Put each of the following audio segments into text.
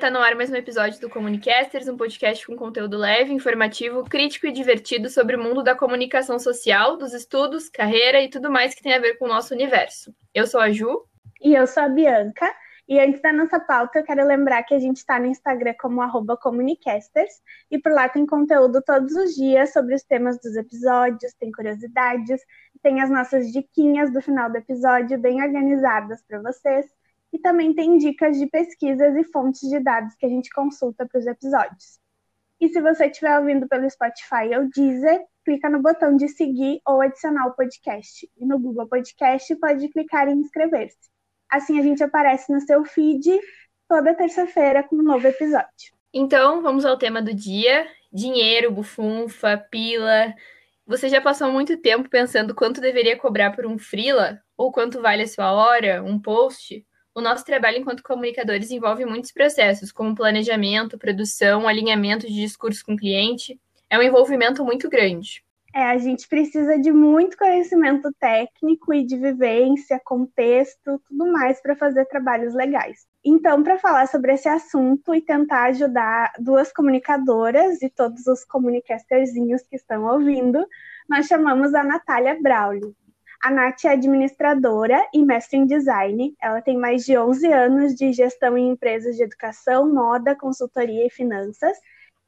tá no ar mais um episódio do Comunicasters, um podcast com conteúdo leve, informativo, crítico e divertido sobre o mundo da comunicação social, dos estudos, carreira e tudo mais que tem a ver com o nosso universo. Eu sou a Ju. E eu sou a Bianca. E antes da nossa pauta, eu quero lembrar que a gente está no Instagram como Comunicasters, e por lá tem conteúdo todos os dias sobre os temas dos episódios, tem curiosidades, tem as nossas diquinhas do final do episódio bem organizadas para vocês, e também tem dicas de pesquisas e fontes de dados que a gente consulta para os episódios. E se você estiver ouvindo pelo Spotify ou Deezer, clica no botão de seguir ou adicionar o podcast. E no Google Podcast pode clicar em inscrever-se. Assim a gente aparece no seu feed toda terça-feira com um novo episódio. Então, vamos ao tema do dia: dinheiro, bufunfa, pila. Você já passou muito tempo pensando quanto deveria cobrar por um freela? Ou quanto vale a sua hora, um post? O nosso trabalho enquanto comunicadores envolve muitos processos, como planejamento, produção, alinhamento de discurso com o cliente. É um envolvimento muito grande. É, a gente precisa de muito conhecimento técnico e de vivência, contexto, tudo mais para fazer trabalhos legais. Então, para falar sobre esse assunto e tentar ajudar duas comunicadoras e todos os comunicasterzinhos que estão ouvindo, nós chamamos a Natália Braulio. A Nath é administradora e mestre em design. Ela tem mais de 11 anos de gestão em empresas de educação, moda, consultoria e finanças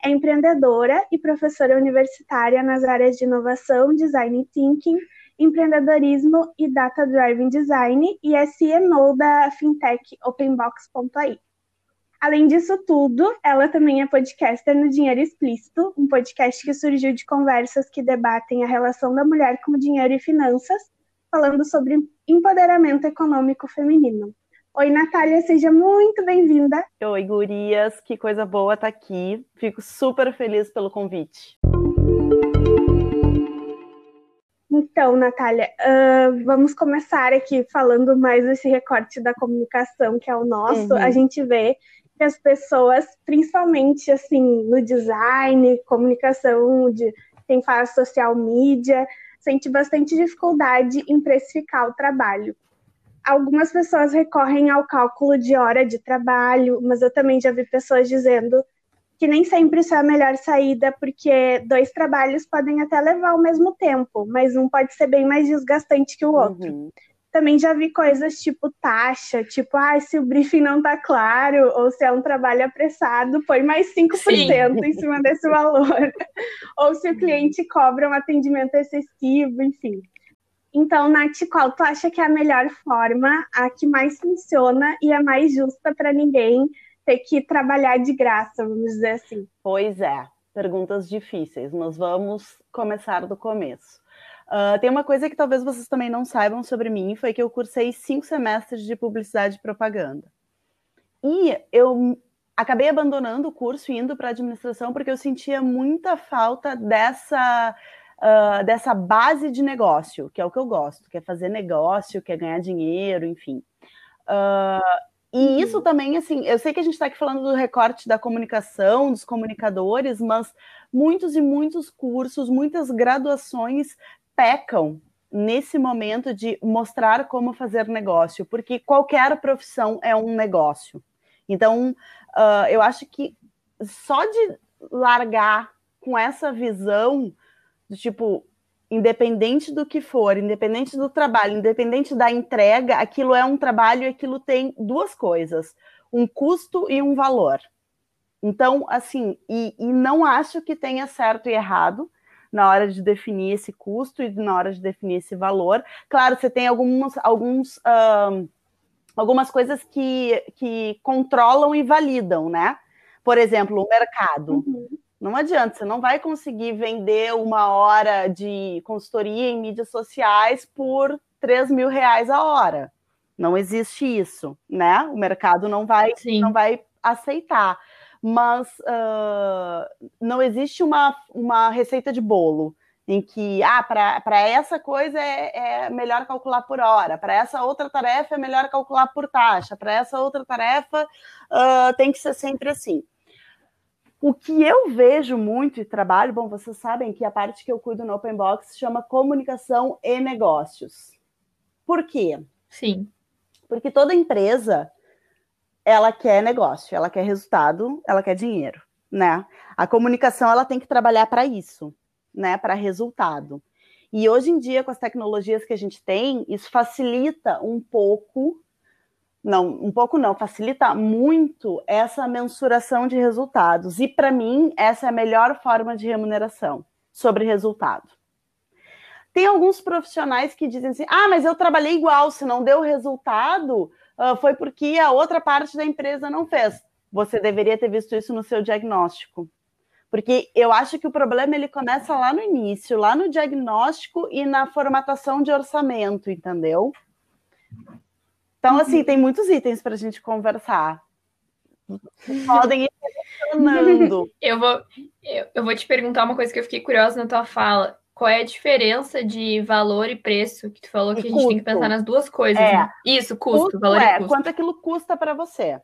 é empreendedora e professora universitária nas áreas de inovação, design thinking, empreendedorismo e data driven design e é CMO da fintech openbox.ai. Além disso tudo, ela também é podcaster no Dinheiro Explícito, um podcast que surgiu de conversas que debatem a relação da mulher com dinheiro e finanças, falando sobre empoderamento econômico feminino. Oi, Natália, seja muito bem-vinda. Oi, gurias, que coisa boa estar tá aqui. Fico super feliz pelo convite. Então, Natália, uh, vamos começar aqui falando mais desse recorte da comunicação que é o nosso. Uhum. A gente vê que as pessoas, principalmente assim no design, comunicação de quem faz social media, sente bastante dificuldade em precificar o trabalho algumas pessoas recorrem ao cálculo de hora de trabalho, mas eu também já vi pessoas dizendo que nem sempre isso é a melhor saída, porque dois trabalhos podem até levar ao mesmo tempo, mas um pode ser bem mais desgastante que o outro. Uhum. Também já vi coisas tipo taxa, tipo, ah, se o briefing não tá claro, ou se é um trabalho apressado, põe mais 5% Sim. em cima desse valor. ou se o cliente cobra um atendimento excessivo, enfim. Então, Nath, qual tu acha que é a melhor forma, a que mais funciona e a mais justa para ninguém ter que trabalhar de graça, vamos dizer assim? Pois é, perguntas difíceis, mas vamos começar do começo. Uh, tem uma coisa que talvez vocês também não saibam sobre mim, foi que eu cursei cinco semestres de publicidade e propaganda. E eu acabei abandonando o curso e indo para administração porque eu sentia muita falta dessa uh, dessa base de negócio, que é o que eu gosto, que é fazer negócio, que é ganhar dinheiro, enfim. Uh, e uhum. isso também, assim, eu sei que a gente está aqui falando do recorte da comunicação, dos comunicadores, mas muitos e muitos cursos, muitas graduações pecam nesse momento de mostrar como fazer negócio, porque qualquer profissão é um negócio. Então, uh, eu acho que só de largar com essa visão do tipo, independente do que for, independente do trabalho, independente da entrega, aquilo é um trabalho e aquilo tem duas coisas: um custo e um valor. Então, assim, e, e não acho que tenha certo e errado na hora de definir esse custo e na hora de definir esse valor. Claro, você tem algumas, alguns, um, algumas coisas que, que controlam e validam, né? Por exemplo, o mercado. Uhum. Não adianta, você não vai conseguir vender uma hora de consultoria em mídias sociais por 3 mil reais a hora. Não existe isso, né? O mercado não vai, não vai aceitar. Mas uh, não existe uma, uma receita de bolo em que, ah, para essa coisa é, é, melhor calcular por hora, para essa outra tarefa é melhor calcular por taxa, para essa outra tarefa uh, tem que ser sempre assim. O que eu vejo muito e trabalho, bom, vocês sabem que a parte que eu cuido no Open Box chama comunicação e negócios. Por quê? Sim. Porque toda empresa ela quer negócio, ela quer resultado, ela quer dinheiro, né? A comunicação ela tem que trabalhar para isso, né? Para resultado. E hoje em dia, com as tecnologias que a gente tem, isso facilita um pouco, não, um pouco não, facilita muito essa mensuração de resultados. E para mim, essa é a melhor forma de remuneração sobre resultado. Tem alguns profissionais que dizem assim: ah, mas eu trabalhei igual, se não deu resultado, uh, foi porque a outra parte da empresa não fez. Você deveria ter visto isso no seu diagnóstico. Porque eu acho que o problema ele começa lá no início, lá no diagnóstico e na formatação de orçamento, entendeu? Então, assim, uhum. tem muitos itens para a gente conversar. Podem ir. Eu vou, eu, eu vou te perguntar uma coisa que eu fiquei curiosa na tua fala qual é a diferença de valor e preço? Que tu falou que a gente tem que pensar nas duas coisas. É. Né? Isso, custo, custo valor é, e custo. Quanto aquilo custa para você?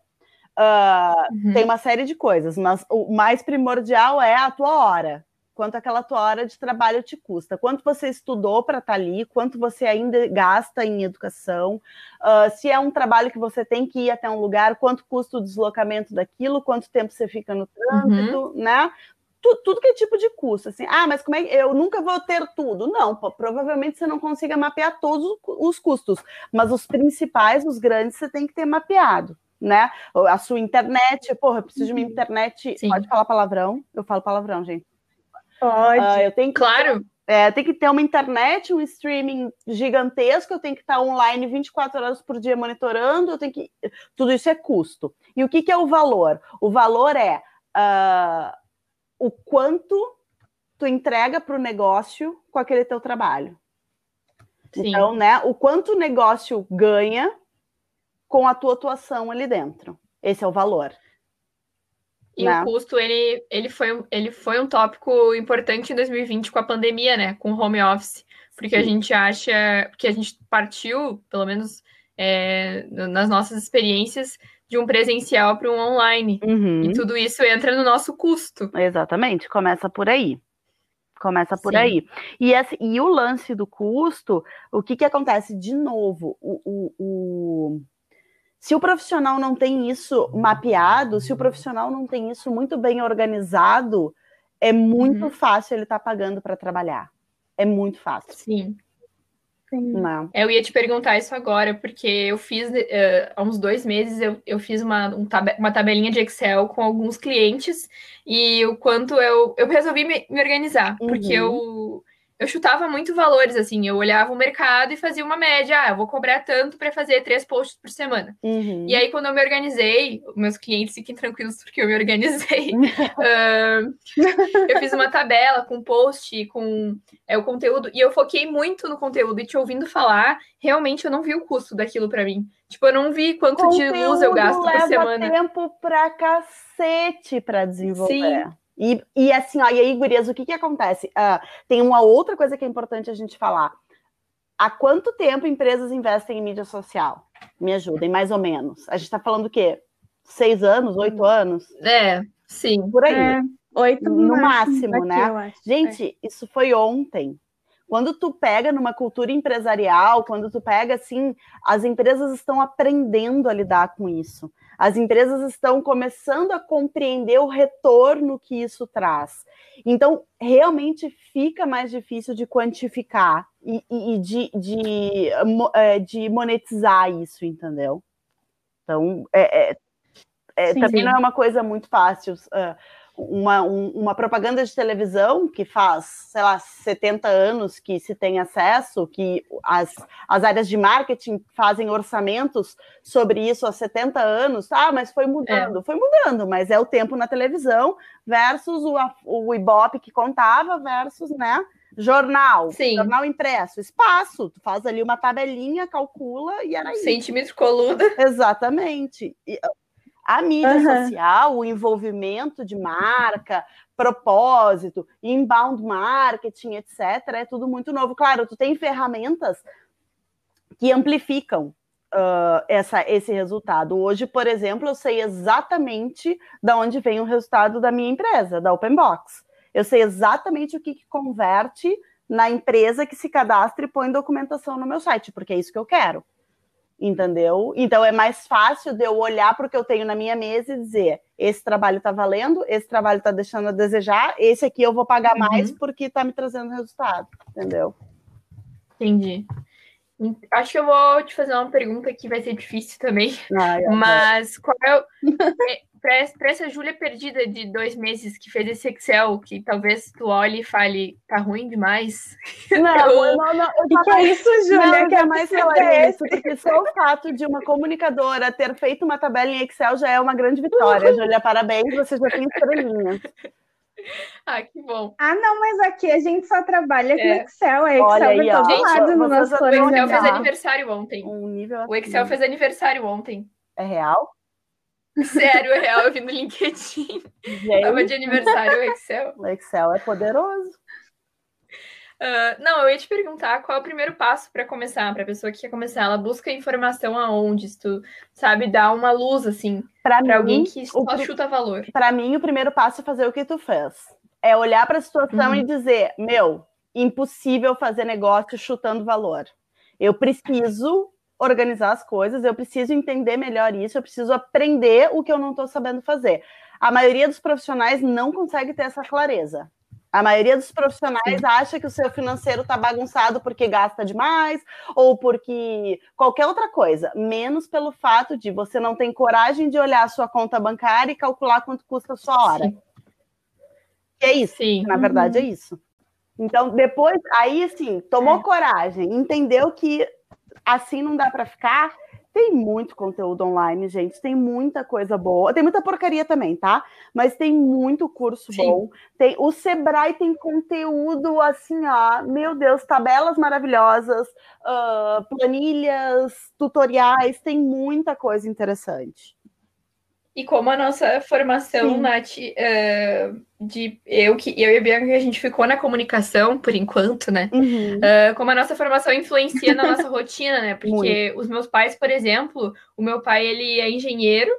Uh, uhum. Tem uma série de coisas, mas o mais primordial é a tua hora. Quanto aquela tua hora de trabalho te custa? Quanto você estudou para estar tá ali? Quanto você ainda gasta em educação? Uh, se é um trabalho que você tem que ir até um lugar, quanto custa o deslocamento daquilo? Quanto tempo você fica no trânsito, uhum. né? Tudo, tudo que é tipo de custo, assim, ah, mas como é que eu nunca vou ter tudo? Não, pô, provavelmente você não consiga mapear todos os custos, mas os principais, os grandes, você tem que ter mapeado, né? A sua internet, porra, eu preciso de uma uhum. internet. Sim. Pode falar palavrão? Eu falo palavrão, gente. Pode. Uh, eu tenho que, claro. É, tem que ter uma internet, um streaming gigantesco, eu tenho que estar online 24 horas por dia monitorando, eu tenho que. Tudo isso é custo. E o que, que é o valor? O valor é. Uh, o quanto tu entrega para o negócio com aquele teu trabalho. Sim. Então, né, o quanto o negócio ganha com a tua atuação ali dentro. Esse é o valor. E né? o custo, ele, ele, foi, ele foi um tópico importante em 2020 com a pandemia, né? Com o home office. Porque Sim. a gente acha que a gente partiu, pelo menos é, nas nossas experiências, de um presencial para um online. Uhum. E tudo isso entra no nosso custo. Exatamente, começa por aí. Começa por Sim. aí. E, esse, e o lance do custo, o que, que acontece? De novo, o, o, o, se o profissional não tem isso mapeado, se o profissional não tem isso muito bem organizado, é muito uhum. fácil ele estar tá pagando para trabalhar. É muito fácil. Sim. Não. Eu ia te perguntar isso agora, porque eu fiz, uh, há uns dois meses, eu, eu fiz uma, um tab uma tabelinha de Excel com alguns clientes e o quanto eu, eu resolvi me, me organizar, uhum. porque eu eu chutava muito valores, assim, eu olhava o mercado e fazia uma média, ah, eu vou cobrar tanto para fazer três posts por semana. Uhum. E aí, quando eu me organizei, meus clientes fiquem tranquilos porque eu me organizei, uh, eu fiz uma tabela com post, com é, o conteúdo, e eu foquei muito no conteúdo, e te ouvindo falar, realmente eu não vi o custo daquilo para mim. Tipo, eu não vi quanto conteúdo de luz eu gasto por semana. leva tempo pra cacete para desenvolver. Sim. E, e assim, ó, e aí, gurias, o que que acontece? Uh, tem uma outra coisa que é importante a gente falar. Há quanto tempo empresas investem em mídia social? Me ajudem, mais ou menos. A gente está falando o quê? Seis anos, oito anos? É, sim. Por aí. É, oito no máximo, né? Gente, é. isso foi ontem. Quando tu pega numa cultura empresarial, quando tu pega assim, as empresas estão aprendendo a lidar com isso. As empresas estão começando a compreender o retorno que isso traz. Então, realmente fica mais difícil de quantificar e, e de, de, é, de, monetizar isso, entendeu? Então, é, é, é sim, também sim. não é uma coisa muito fácil. Uh, uma, um, uma propaganda de televisão que faz, sei lá, 70 anos que se tem acesso, que as, as áreas de marketing fazem orçamentos sobre isso há 70 anos, ah, mas foi mudando, é. foi mudando, mas é o tempo na televisão versus o, o Ibope que contava versus, né, jornal, Sim. jornal impresso, espaço, tu faz ali uma tabelinha, calcula e era isso. Centímetro coluna. Exatamente. E, a mídia uhum. social, o envolvimento de marca, propósito, inbound marketing, etc., é tudo muito novo. Claro, tu tem ferramentas que amplificam uh, essa, esse resultado. Hoje, por exemplo, eu sei exatamente de onde vem o resultado da minha empresa, da Openbox. Eu sei exatamente o que, que converte na empresa que se cadastra e põe documentação no meu site, porque é isso que eu quero. Entendeu? Então é mais fácil de eu olhar para o que eu tenho na minha mesa e dizer: esse trabalho está valendo, esse trabalho está deixando a desejar, esse aqui eu vou pagar uhum. mais porque está me trazendo resultado, entendeu? Entendi. Acho que eu vou te fazer uma pergunta que vai ser difícil também, Ai, mas qual é o... É, para essa Júlia perdida de dois meses que fez esse Excel, que talvez tu olhe e fale, tá ruim demais. Não, eu... não, não. Eu que é isso, Júlia? que é mais falar isso, porque só o fato de uma comunicadora ter feito uma tabela em Excel já é uma grande vitória. Júlia, parabéns, você já tem estrelinha. Ah, que bom. Ah, não, mas aqui a gente só trabalha é. com Excel. É Excel Olha aí, todo gente, lado no nosso O Excel fez aniversário ontem. Um nível assim. O Excel fez aniversário ontem. É real? Sério, é real, eu vi no LinkedIn. Gente. Tava de aniversário o Excel. O Excel é poderoso. Uh, não, eu ia te perguntar qual é o primeiro passo para começar, para a pessoa que quer começar. Ela busca informação aonde, se tu sabe, dar uma luz, assim, para alguém que só o, chuta valor. Para mim, o primeiro passo é fazer o que tu fez. É olhar para a situação uhum. e dizer: meu, impossível fazer negócio chutando valor. Eu preciso organizar as coisas, eu preciso entender melhor isso, eu preciso aprender o que eu não estou sabendo fazer. A maioria dos profissionais não consegue ter essa clareza. A maioria dos profissionais Sim. acha que o seu financeiro está bagunçado porque gasta demais ou porque qualquer outra coisa, menos pelo fato de você não ter coragem de olhar a sua conta bancária e calcular quanto custa a sua hora. Sim. é isso, Sim. na verdade uhum. é isso. Então, depois, aí assim, tomou é. coragem, entendeu que assim não dá para ficar. Tem muito conteúdo online, gente. Tem muita coisa boa. Tem muita porcaria também, tá? Mas tem muito curso Sim. bom. Tem o Sebrae tem conteúdo assim, ó, meu Deus, tabelas maravilhosas, uh, planilhas, tutoriais. Tem muita coisa interessante. E como a nossa formação, Sim. Nath, uh, de eu, que, eu e a Bianca, a gente ficou na comunicação por enquanto, né? Uhum. Uh, como a nossa formação influencia na nossa rotina, né? Porque Muito. os meus pais, por exemplo, o meu pai, ele é engenheiro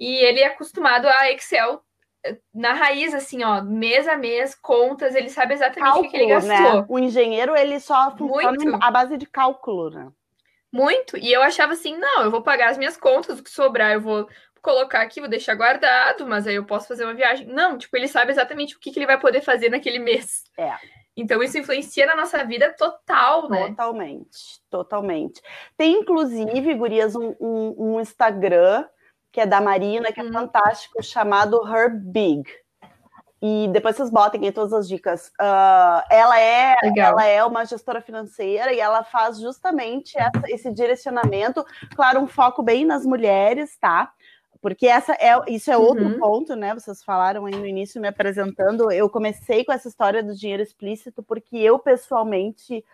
e ele é acostumado a Excel eh, na raiz, assim, ó, mês a mês, contas, ele sabe exatamente cálculo, o que, ele gastou. Né? O engenheiro, ele só funciona Muito. à base de cálculo, né? Muito. E eu achava assim, não, eu vou pagar as minhas contas, o que sobrar eu vou colocar aqui, vou deixar guardado, mas aí eu posso fazer uma viagem. Não, tipo, ele sabe exatamente o que, que ele vai poder fazer naquele mês. É. Então isso influencia na nossa vida total, né? Totalmente, totalmente. Tem, inclusive, Gurias, um, um, um Instagram que é da Marina, que é hum. fantástico, chamado Her Big. E depois vocês botem aí todas as dicas. Uh, ela, é, ela é uma gestora financeira e ela faz justamente essa, esse direcionamento, claro, um foco bem nas mulheres, tá? Porque essa é, isso é outro uhum. ponto, né? Vocês falaram aí no início me apresentando. Eu comecei com essa história do dinheiro explícito porque eu pessoalmente,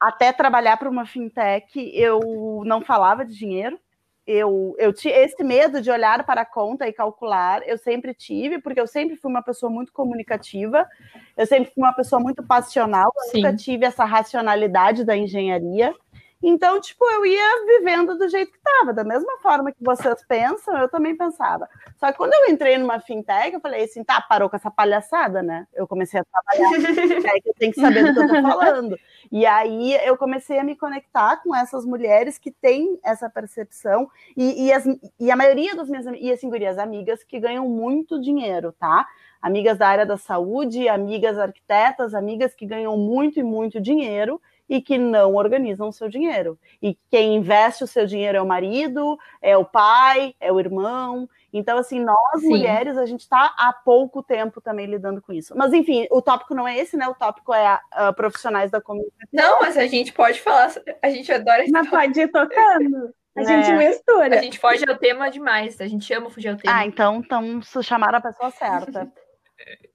até trabalhar para uma fintech, eu não falava de dinheiro. Eu, eu tinha esse medo de olhar para a conta e calcular, eu sempre tive, porque eu sempre fui uma pessoa muito comunicativa, eu sempre fui uma pessoa muito passional, eu nunca tive essa racionalidade da engenharia. Então, tipo, eu ia vivendo do jeito que estava, da mesma forma que vocês pensam, eu também pensava. Só que quando eu entrei numa fintech, eu falei assim, tá, parou com essa palhaçada, né? Eu comecei a trabalhar em fintech, eu tenho que saber do que eu tô falando. E aí eu comecei a me conectar com essas mulheres que têm essa percepção, e, e, as, e a maioria das minhas e assim, gurias, amigas que ganham muito dinheiro, tá? Amigas da área da saúde, amigas arquitetas, amigas que ganham muito e muito dinheiro, e que não organizam o seu dinheiro. E quem investe o seu dinheiro é o marido, é o pai, é o irmão. Então, assim, nós Sim. mulheres, a gente está há pouco tempo também lidando com isso. Mas, enfim, o tópico não é esse, né? O tópico é a, a profissionais da comunicação. Não, mas a gente pode falar, a gente adora. Mas pode ir tocando. A é. gente mistura. A gente foge ao tema demais, a gente ama fugir ao tema. Ah, então, então chamaram a pessoa certa.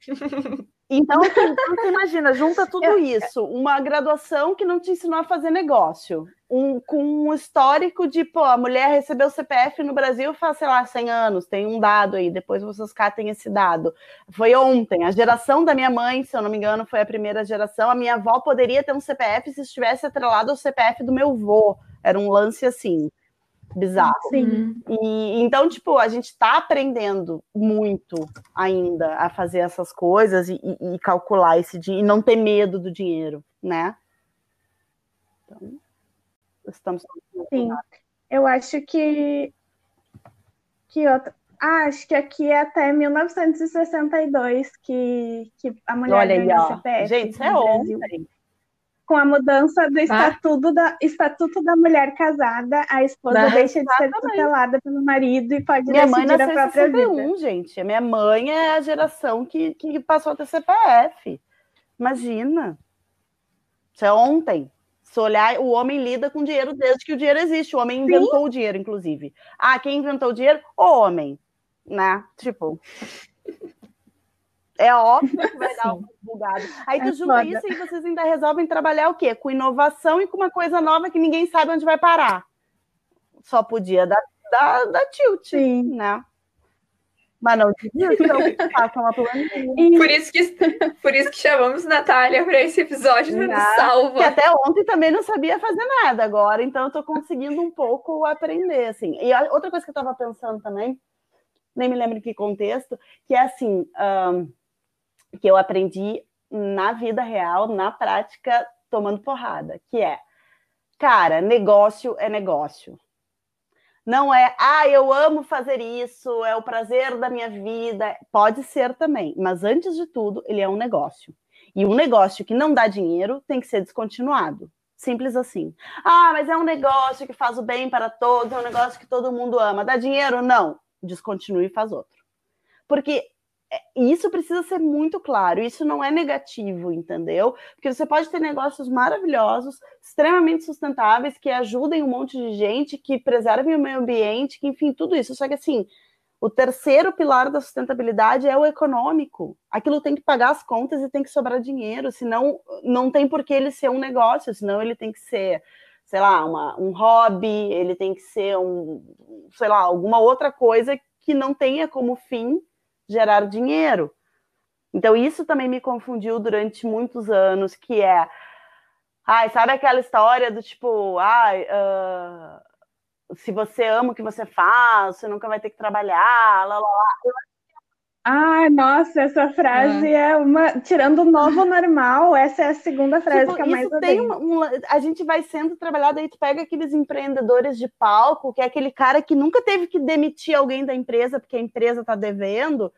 Então, assim, então, você imagina, junta tudo isso, uma graduação que não te ensinou a fazer negócio, um, com um histórico de, pô, a mulher recebeu o CPF no Brasil faz, sei lá, 100 anos, tem um dado aí, depois vocês catem esse dado. Foi ontem, a geração da minha mãe, se eu não me engano, foi a primeira geração, a minha avó poderia ter um CPF se estivesse atrelado ao CPF do meu avô, era um lance assim bizarro. Sim. E então, tipo, a gente está aprendendo muito ainda a fazer essas coisas e, e, e calcular esse dinheiro e não ter medo do dinheiro, né? Então, estamos. Sim. Eu acho que. que outra... ah, acho que aqui é até 1962 que, que a mulher Olha aí, ganhou ó. CPF. Gente, isso é ontem. Com a mudança do estatuto da, estatuto da mulher casada, a esposa deixa de ser tutelada pelo marido e pode Minha mãe decidir a nasceu em própria vida. 61, gente. A minha mãe é a geração que, que passou a ter CPF. Imagina. Isso é ontem. Se olhar, o homem lida com dinheiro desde que o dinheiro existe. O homem inventou o dinheiro, inclusive. Ah, quem inventou o dinheiro? O homem. Né? Tipo. É óbvio que vai dar uma bugada. Aí tu É junta foda. isso e vocês ainda resolvem trabalhar o quê? Com inovação e com uma coisa nova que ninguém sabe onde vai parar. Só podia dar, dar, dar tilt, Sim. né? Mas não desistam, façam a planilha. Por isso que, por isso que chamamos Natália para esse episódio do Ah, Salva. Que até ontem também não sabia fazer nada agora, então eu tô conseguindo um pouco aprender, assim. E a- outra coisa que eu tava pensando também, nem me lembro em que contexto, que é assim, ahn, que eu aprendi na vida real, na prática, tomando porrada, que é, cara, negócio é negócio. Não é, ah, eu amo fazer isso, é o prazer da minha vida. Pode ser também, mas antes de tudo, ele é um negócio. E um negócio que não dá dinheiro tem que ser descontinuado. Simples assim. Ah, mas é um negócio que faz o bem para todos, é um negócio que todo mundo ama. Dá dinheiro? Não. Descontinue e faz outro. Porque isso precisa ser muito claro. Isso não é negativo, entendeu? Porque você pode ter negócios maravilhosos, extremamente sustentáveis, que ajudem um monte de gente, que preservem o meio ambiente, que enfim, tudo isso. Só que assim, o terceiro pilar da sustentabilidade é o econômico. Aquilo tem que pagar as contas e tem que sobrar dinheiro, senão não tem por que ele ser um negócio, senão ele tem que ser, sei lá, uma, um hobby, ele tem que ser um, sei lá, alguma outra coisa que não tenha como fim gerar dinheiro. Então isso também me confundiu durante muitos anos, que é, ai, sabe aquela história do tipo, ai, ah, se você ama o que você faz, você nunca vai ter que trabalhar, lá, lá, lá. Ah, nossa, essa frase é uma. Tirando o novo normal, essa é a segunda frase Tipo, que eu mais isso tem uma, um- a gente vai sendo trabalhado, aí tu pega aqueles empreendedores de palco, que é aquele cara que nunca teve que demitir alguém da empresa porque a empresa tá devendo,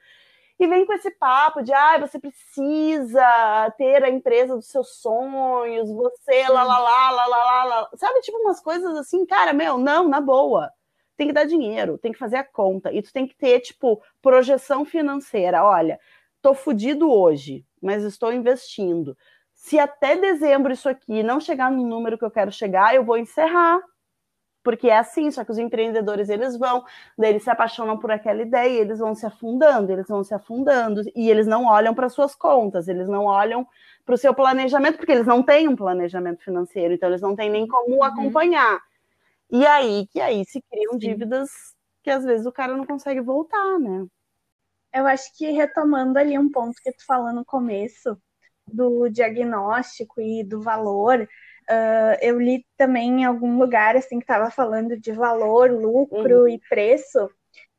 e vem com esse papo de ah, você precisa ter a empresa dos seus sonhos, você lá, lá, lá, lá, lá, lá, lá. Sabe, tipo umas coisas assim, cara, meu, não, na boa. Tem que dar dinheiro, tem que fazer a conta. E tu tem que ter, tipo, projeção financeira. Olha, tô fudido hoje, mas estou investindo. Se até dezembro isso aqui não chegar no número que eu quero chegar, eu vou encerrar. Porque é assim, só que os empreendedores eles vão, eles se apaixonam por aquela ideia, eles vão se afundando, eles vão se afundando, e eles não olham para suas contas, eles não olham para o seu planejamento, porque eles não têm um planejamento financeiro, então eles não têm nem como acompanhar. E aí que aí se criam Sim. dívidas que às vezes o cara não consegue voltar, né? Eu acho que retomando ali um ponto que tu falou no começo, do diagnóstico e do valor, ah, eu li também em algum lugar assim que estava falando de valor, lucro Uhum. e preço,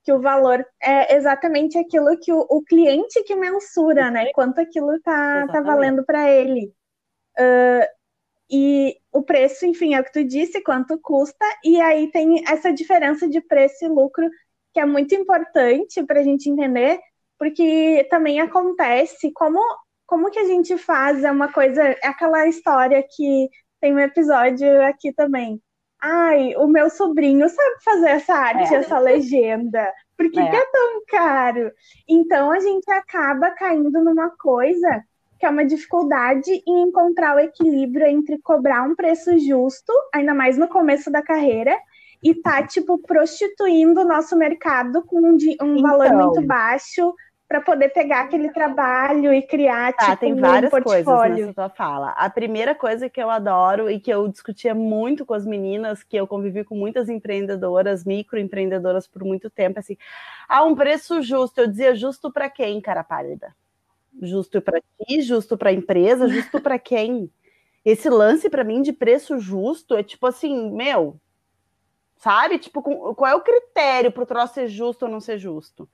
que o valor é exatamente aquilo que o, o cliente que mensura, né? Quanto aquilo tá, tá valendo para ele. O preço, enfim, é o que tu disse, quanto custa, e aí tem essa diferença de preço e lucro que é muito importante para a gente entender, porque também acontece como como que a gente faz é uma coisa, é aquela história que tem um episódio aqui também. Ai, o meu sobrinho sabe fazer essa arte, É. essa legenda. Por que, É. que é tão caro? Então a gente acaba caindo numa coisa que é uma dificuldade em encontrar o equilíbrio entre cobrar um preço justo, ainda mais no começo da carreira, e tá, tipo, prostituindo o nosso mercado com um, um valor Então. muito baixo para poder pegar aquele trabalho e criar, Tá, tipo, tem um várias coisas portfólio. nessa tua fala. A primeira coisa que eu adoro e que eu discutia muito com as meninas, que eu convivi com muitas empreendedoras, microempreendedoras por muito tempo, assim, ah, um preço justo. Eu dizia justo para quem, cara pálida? Justo para ti, justo para a empresa, justo para quem? Esse lance para mim de preço justo é tipo assim, meu, sabe? Tipo, qual é o critério para o troço ser justo ou não ser justo?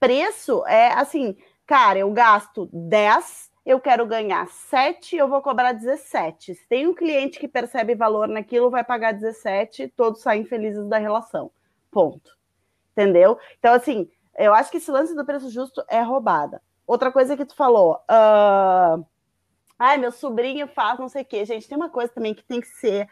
Preço é assim, cara, eu gasto 10, eu quero ganhar 7, eu vou cobrar 17. Se tem um cliente que percebe valor naquilo, vai pagar 17, todos saem felizes da relação. Ponto. Entendeu? Então, assim, eu acho que esse lance do preço justo é roubada. Outra coisa que tu falou, uh... ai, meu sobrinho faz não sei o quê. Gente, tem uma coisa também que tem que ser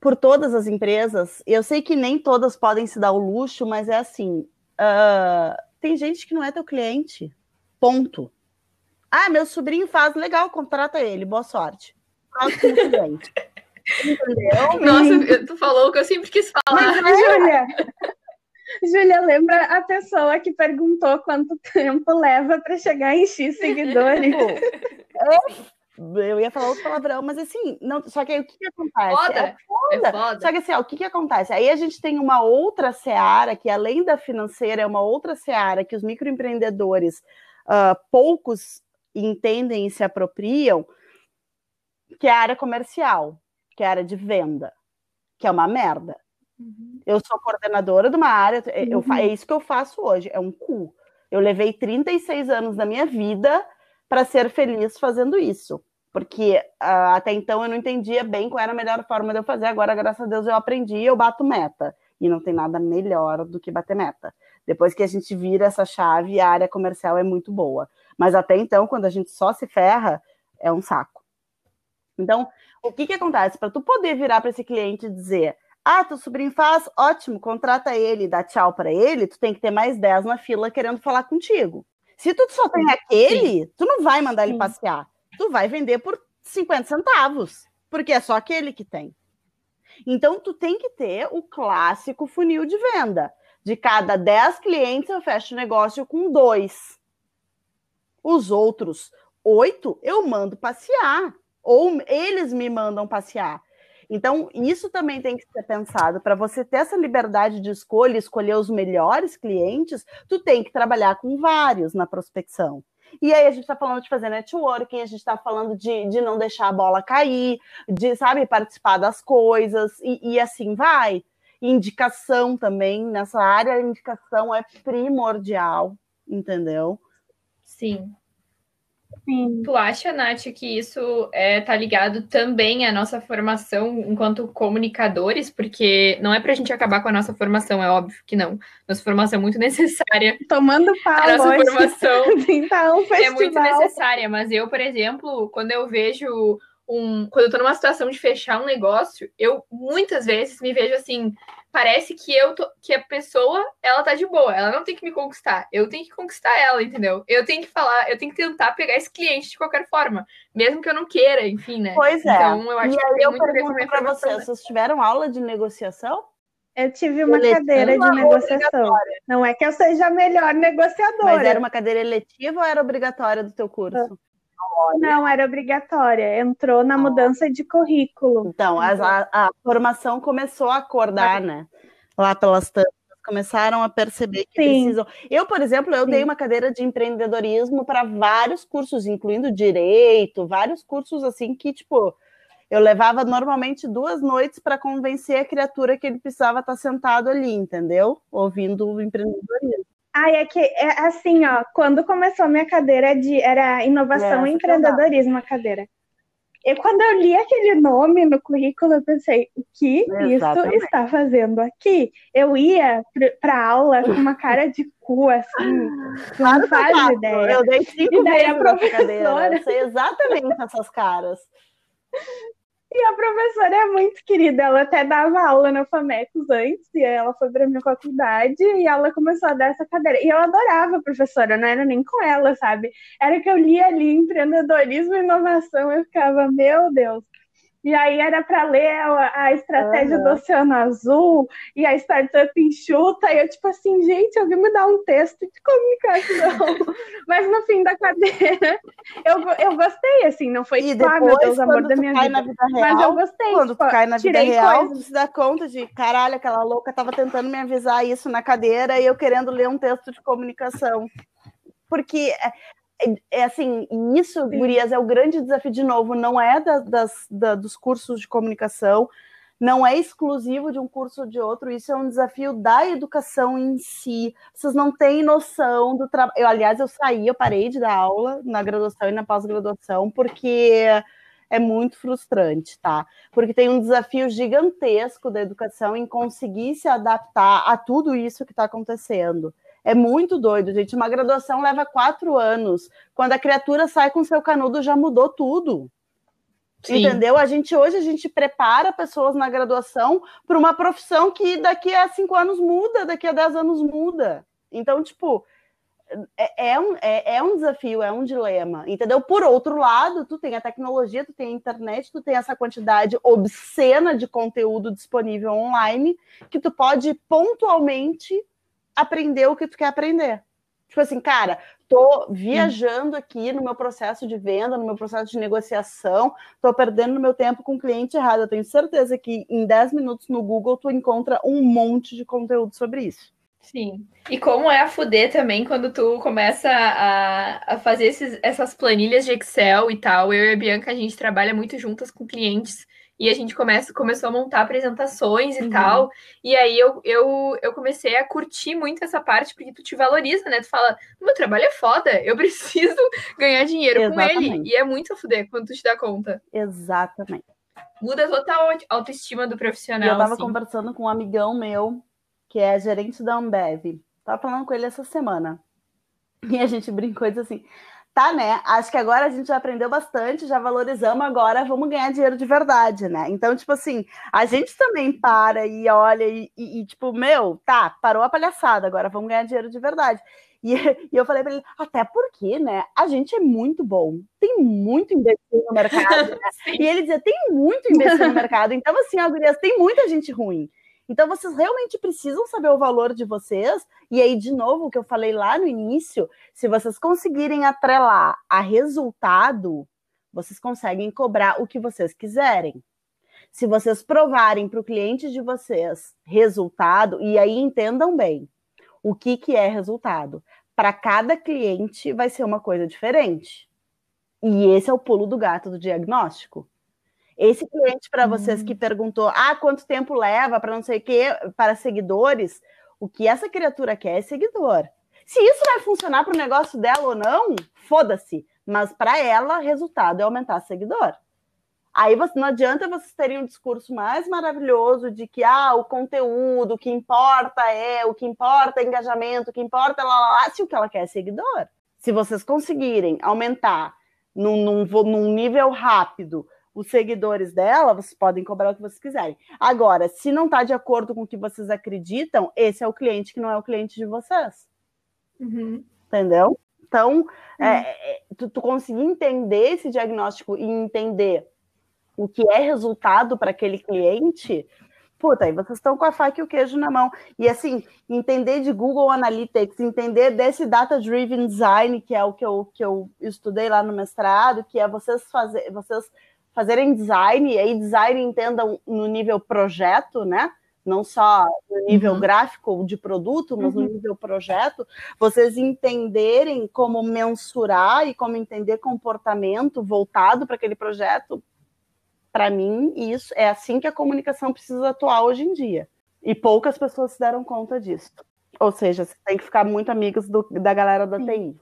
por todas as empresas. Eu sei que nem todas podem se dar o luxo, mas é assim: uh... tem gente que não é teu cliente. Ponto. Ah, meu sobrinho faz, legal, contrata ele, boa sorte. Próximo cliente. Entendeu? Nossa, tu falou o que eu sempre quis falar. Mas, Júlia, Júlia, lembra a pessoa que perguntou quanto tempo leva para chegar em X seguidores? eu ia falar outro palavrão, mas assim, não, só que aí o que, que acontece? Foda. É, foda. é foda. Só que assim, ó, o que, que acontece? Aí a gente tem uma outra seara, que além da financeira, é uma outra seara que os microempreendedores, uh, poucos entendem e se apropriam, que é a área comercial, que é a área de venda, que é uma merda. Uhum. Eu sou coordenadora de uma área, eu, uhum. é isso que eu faço hoje, é um cu. Eu levei 36 anos da minha vida para ser feliz fazendo isso. Porque uh, até então eu não entendia bem qual era a melhor forma de eu fazer. Agora, graças a Deus, eu aprendi e eu bato meta. E não tem nada melhor do que bater meta. Depois que a gente vira essa chave, a área comercial é muito boa. Mas até então, quando a gente só se ferra, é um saco. Então, o que, que acontece? Para tu poder virar para esse cliente e dizer: ah, teu sobrinho faz, ótimo, contrata ele, dá tchau para ele, tu tem que ter mais 10 na fila querendo falar contigo. Se tu só tem aquele, tu não vai mandar ele passear. Tu vai vender por 50 centavos, porque é só aquele que tem. Então, tu tem que ter o clássico funil de venda. De cada 10 clientes, eu fecho o negócio com dois. Os outros oito, eu mando passear. Ou eles me mandam passear. Então, isso também tem que ser pensado. Para você ter essa liberdade de escolha, escolher os melhores clientes, tu tem que trabalhar com vários na prospecção. E aí a gente está falando de fazer networking, a gente está falando de, de não deixar a bola cair, de, sabe, participar das coisas, e, e assim vai. Indicação também, nessa área, a indicação é primordial, entendeu? Sim. Sim. Tu acha, Nath, que isso é, tá ligado também à nossa formação enquanto comunicadores? Porque não é para a gente acabar com a nossa formação, é óbvio que não. Nossa formação é muito necessária. Tomando pau A nossa hoje. formação um é muito necessária, mas eu, por exemplo, quando eu vejo um... Quando eu tô numa situação de fechar um negócio, eu muitas vezes me vejo assim parece que eu tô, que a pessoa, ela tá de boa, ela não tem que me conquistar, eu tenho que conquistar ela, entendeu? Eu tenho que falar, eu tenho que tentar pegar esse cliente de qualquer forma, mesmo que eu não queira, enfim, né? Pois é. Então, eu acho e que aí eu pergunto para vocês, vocês tiveram aula de negociação? Eu tive uma eletiva cadeira de negociação. Não é que eu seja a melhor negociadora. Mas era uma cadeira eletiva ou era obrigatória do teu curso? Não, era obrigatória. Entrou na mudança de currículo. Então, a, a, formação começou a acordar, né? Lá pelas tantas, começaram a perceber que Sim. precisam. Eu, por exemplo, eu Sim. dei uma cadeira de empreendedorismo para vários cursos, incluindo direito, vários cursos assim que, tipo, eu levava normalmente duas noites para convencer a criatura que ele precisava estar sentado ali, entendeu? Ouvindo o empreendedorismo. Ai, é que é assim, ó, quando começou a minha cadeira de era inovação e empreendedorismo a cadeira. E quando eu li aquele nome no currículo, eu pensei, o que Exatamente. isso está fazendo aqui? Eu ia para aula com uma cara de cu, assim, não faz ideia. Eu dei cinco e daí a professora... cadeira, eu sei exatamente essas caras. E a professora é muito querida, ela até dava aula na FAMECOS antes, e ela foi para minha faculdade e ela começou a dar essa cadeira. E eu adorava a professora, não era nem com ela, sabe? Era que eu lia ali empreendedorismo e inovação, eu ficava, meu Deus, e aí era para ler a, a estratégia uhum. do Oceano Azul e a startup enxuta. E eu, tipo assim, gente, alguém me dá um texto de comunicação. Mas no fim da cadeira, eu, eu gostei, assim, não foi e tipo, depois, ah, meu Deus, amor da minha vida. vida real, Mas eu gostei. Quando tipo, tu cai na vida real, coisas. tu se dá conta de, caralho, aquela louca tava tentando me avisar isso na cadeira e eu querendo ler um texto de comunicação. Porque é, é assim, isso, Sim. Gurias, é o grande desafio de novo, não é da, das, da, dos cursos de comunicação, não é exclusivo de um curso ou de outro, isso é um desafio da educação em si. Vocês não têm noção do trabalho. Aliás, eu saí, eu parei de dar aula na graduação e na pós-graduação, porque é muito frustrante, tá? Porque tem um desafio gigantesco da educação em conseguir se adaptar a tudo isso que está acontecendo. É muito doido, gente. Uma graduação leva quatro anos. Quando a criatura sai com seu canudo, já mudou tudo. Sim. Entendeu? A gente hoje a gente prepara pessoas na graduação para uma profissão que daqui a cinco anos muda, daqui a dez anos muda. Então, tipo, é, é, um, é, é, um desafio, é um dilema, entendeu? Por outro lado, tu tem a tecnologia, tu tem a internet, tu tem essa quantidade obscena de conteúdo disponível online que tu pode pontualmente aprender o que tu quer aprender. Tipo assim, cara, tô viajando aqui no meu processo de venda, no meu processo de negociação, tô perdendo meu tempo com o cliente errado. Eu tenho certeza que em 10 minutos no Google tu encontra um monte de conteúdo sobre isso. Sim. E como é a fuder também quando tu começa a, a fazer esses, essas planilhas de Excel e tal. Eu e a Bianca, a gente trabalha muito juntas com clientes e a gente começa, começou a montar apresentações e uhum. tal. E aí eu, eu, eu comecei a curtir muito essa parte, porque tu te valoriza, né? Tu fala, meu trabalho é foda, eu preciso ganhar dinheiro Exatamente. com ele. E é muito a fuder quando tu te dá conta. Exatamente. Muda total a autoestima do profissional. E eu tava assim. conversando com um amigão meu que é gerente da Ambev. Tava falando com ele essa semana. E a gente brincou e disse assim: tá, né? Acho que agora a gente já aprendeu bastante, já valorizamos, agora vamos ganhar dinheiro de verdade, né? Então, tipo assim, a gente também para e olha e, e, e tipo, meu, tá, parou a palhaçada, agora vamos ganhar dinheiro de verdade. E, e, eu falei para ele, até porque, né, a gente é muito bom, tem muito investido no mercado, né? E ele dizia, tem muito investido no mercado, então assim, ó, gurias, tem muita gente ruim. Então, vocês realmente precisam saber o valor de vocês. E aí, de novo, o que eu falei lá no início: se vocês conseguirem atrelar a resultado, vocês conseguem cobrar o que vocês quiserem. Se vocês provarem para o cliente de vocês resultado, e aí entendam bem o que, que é resultado. Para cada cliente vai ser uma coisa diferente. E esse é o pulo do gato do diagnóstico. Esse cliente para vocês que hum. perguntou, ah, quanto tempo leva para não sei o quê, para seguidores, o que essa criatura quer é seguidor. Se isso vai funcionar para o negócio dela ou não, foda-se. Mas para ela, resultado é aumentar seguidor. Aí você, não adianta vocês terem um discurso mais maravilhoso de que ah, o conteúdo, o que importa é, o que importa é engajamento, o que importa é lá, lá, lá, se o que ela quer é seguidor. Se vocês conseguirem aumentar num, num, num nível rápido os seguidores dela, vocês podem cobrar o que vocês quiserem. Agora, se não está de acordo com o que vocês acreditam, esse é o cliente que não é o cliente de vocês. Uhum. Entendeu? Então, uhum. é, tu, tu conseguir entender esse diagnóstico e entender o que é resultado para aquele cliente, puta, aí vocês estão com a faca e o queijo na mão. E assim, entender de Google Analytics, entender desse data-driven design, que é o que eu, que eu estudei lá no mestrado, que é vocês fazer, vocês fazerem design, e aí design entendam no nível projeto, né? Não só no nível uhum. gráfico de produto, mas uhum. no nível projeto, vocês entenderem como mensurar e como entender comportamento voltado para aquele projeto. Para mim, isso é assim que a comunicação precisa atuar hoje em dia. E poucas pessoas se deram conta disso. Ou seja, você tem que ficar muito amigos do, da galera da TI.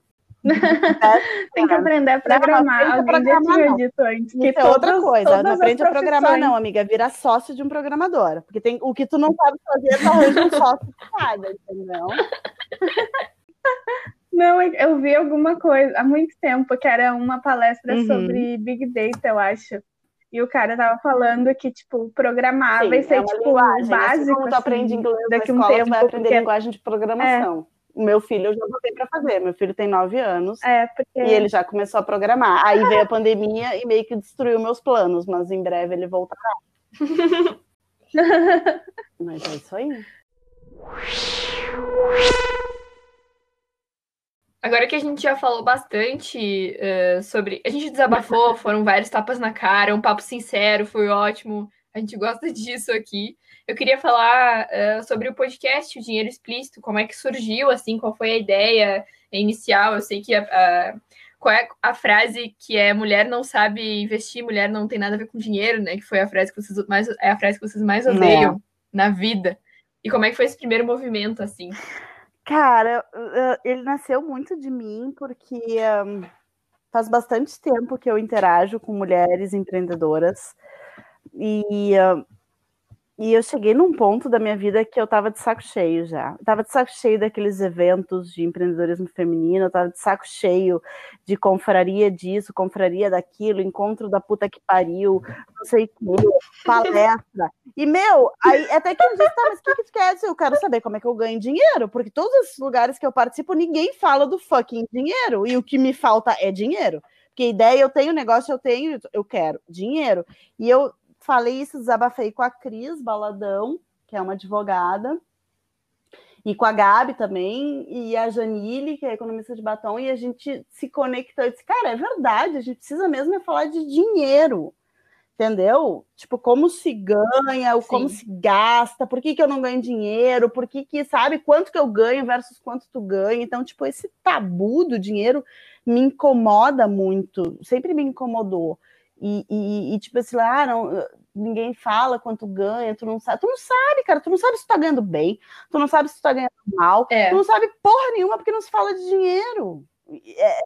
Tem que aprender a programar. Não, Alguém programar, já dito antes. Que Isso é outra coisa. Não aprende a programar, não, amiga. Vira sócio de um programador. Porque tem, o que tu não sabe fazer, tu arranja um sócio de cada, entendeu? Não, eu vi alguma coisa há muito tempo, que era uma palestra uhum. sobre Big Data, eu acho. E o cara tava falando que, tipo, programar Sim, vai ser, é tipo, linguagem. Assim básico. Assim, como tu aprende inglês daqui um tempo, vai aprender porque... linguagem de programação. É. O meu filho eu já botei para fazer. Meu filho tem nove anos é, porque... e ele já começou a programar. Aí veio a pandemia e meio que destruiu meus planos, mas em breve ele voltará. mas é isso aí. Agora que a gente já falou bastante uh, sobre. A gente desabafou, foram vários tapas na cara, um papo sincero, foi ótimo. A gente gosta disso aqui. Eu queria falar uh, sobre o podcast O Dinheiro Explícito, como é que surgiu, assim, qual foi a ideia inicial. Eu sei que a, a, qual é a frase que é mulher não sabe investir, mulher não tem nada a ver com dinheiro, né? Que foi a frase que vocês mais é a frase que vocês mais odeiam não. na vida. E como é que foi esse primeiro movimento, assim? Cara, ele nasceu muito de mim porque um, faz bastante tempo que eu interajo com mulheres empreendedoras e uh, e eu cheguei num ponto da minha vida que eu tava de saco cheio já. Eu tava de saco cheio daqueles eventos de empreendedorismo feminino, eu tava de saco cheio de confraria disso, confraria daquilo, encontro da puta que pariu, não sei o que, palestra. E, meu, aí até que eu disse, tá, mas o que, que quer? Eu quero saber como é que eu ganho dinheiro, porque todos os lugares que eu participo, ninguém fala do fucking dinheiro. E o que me falta é dinheiro. Porque ideia eu tenho, negócio eu tenho, eu quero dinheiro. E eu falei isso, desabafei com a Cris Baladão, que é uma advogada, e com a Gabi também, e a Janile, que é economista de batom, e a gente se conectou e disse, cara, é verdade, a gente precisa mesmo é falar de dinheiro, entendeu? Tipo, como se ganha, Sim. como se gasta, por que, que eu não ganho dinheiro, por que, que, sabe, quanto que eu ganho versus quanto tu ganha. Então, tipo, esse tabu do dinheiro me incomoda muito, sempre me incomodou. E, e, e, tipo assim, ah, não, ninguém fala quanto ganha, tu não sabe. Tu não sabe, cara, tu não sabe se tu tá ganhando bem, tu não sabe se tu tá ganhando mal, é. tu não sabe porra nenhuma porque não se fala de dinheiro. É...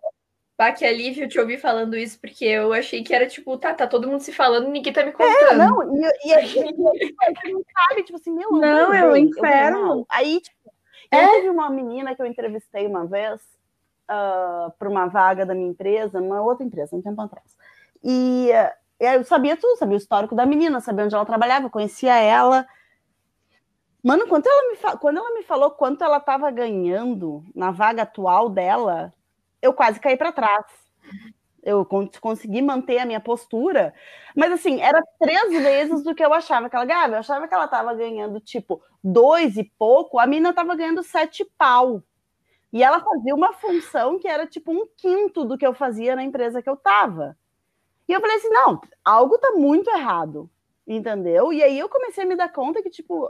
Pá, que alívio te ouvir falando isso, porque eu achei que era tipo, tá, tá todo mundo se falando ninguém tá me é, contando. É, não, e, e, e, e não sabe, tipo assim, meu, não, é o inferno. Aí, tipo, é? teve uma menina que eu entrevistei uma vez uh, para uma vaga da minha empresa, uma outra empresa, um tempo atrás. E, eu sabia tudo, sabia o histórico da menina, sabia onde ela trabalhava, conhecia ela. Mano, quando ela me, quando ela me falou quanto ela estava ganhando na vaga atual dela, eu quase caí para trás. Eu consegui manter a minha postura, mas assim, era três vezes do que eu achava que ela ganhava. Eu achava que ela estava ganhando tipo dois e pouco, a mina estava ganhando sete pau. E ela fazia uma função que era tipo um quinto do que eu fazia na empresa que eu estava. E eu falei assim, não, algo tá muito errado, entendeu? E aí eu comecei a me dar conta que, tipo,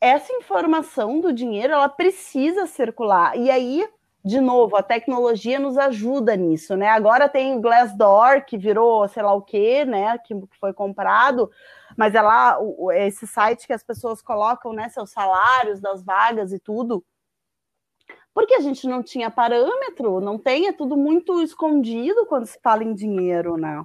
essa informação do dinheiro, ela precisa circular. E aí, de novo, a tecnologia nos ajuda nisso, né? Agora tem o Glassdoor, que virou sei lá o quê, né? Que foi comprado, mas é lá esse site que as pessoas colocam, né? Seus salários das vagas e tudo. Porque a gente não tinha parâmetro, não tem, é tudo muito escondido quando se fala em dinheiro, né?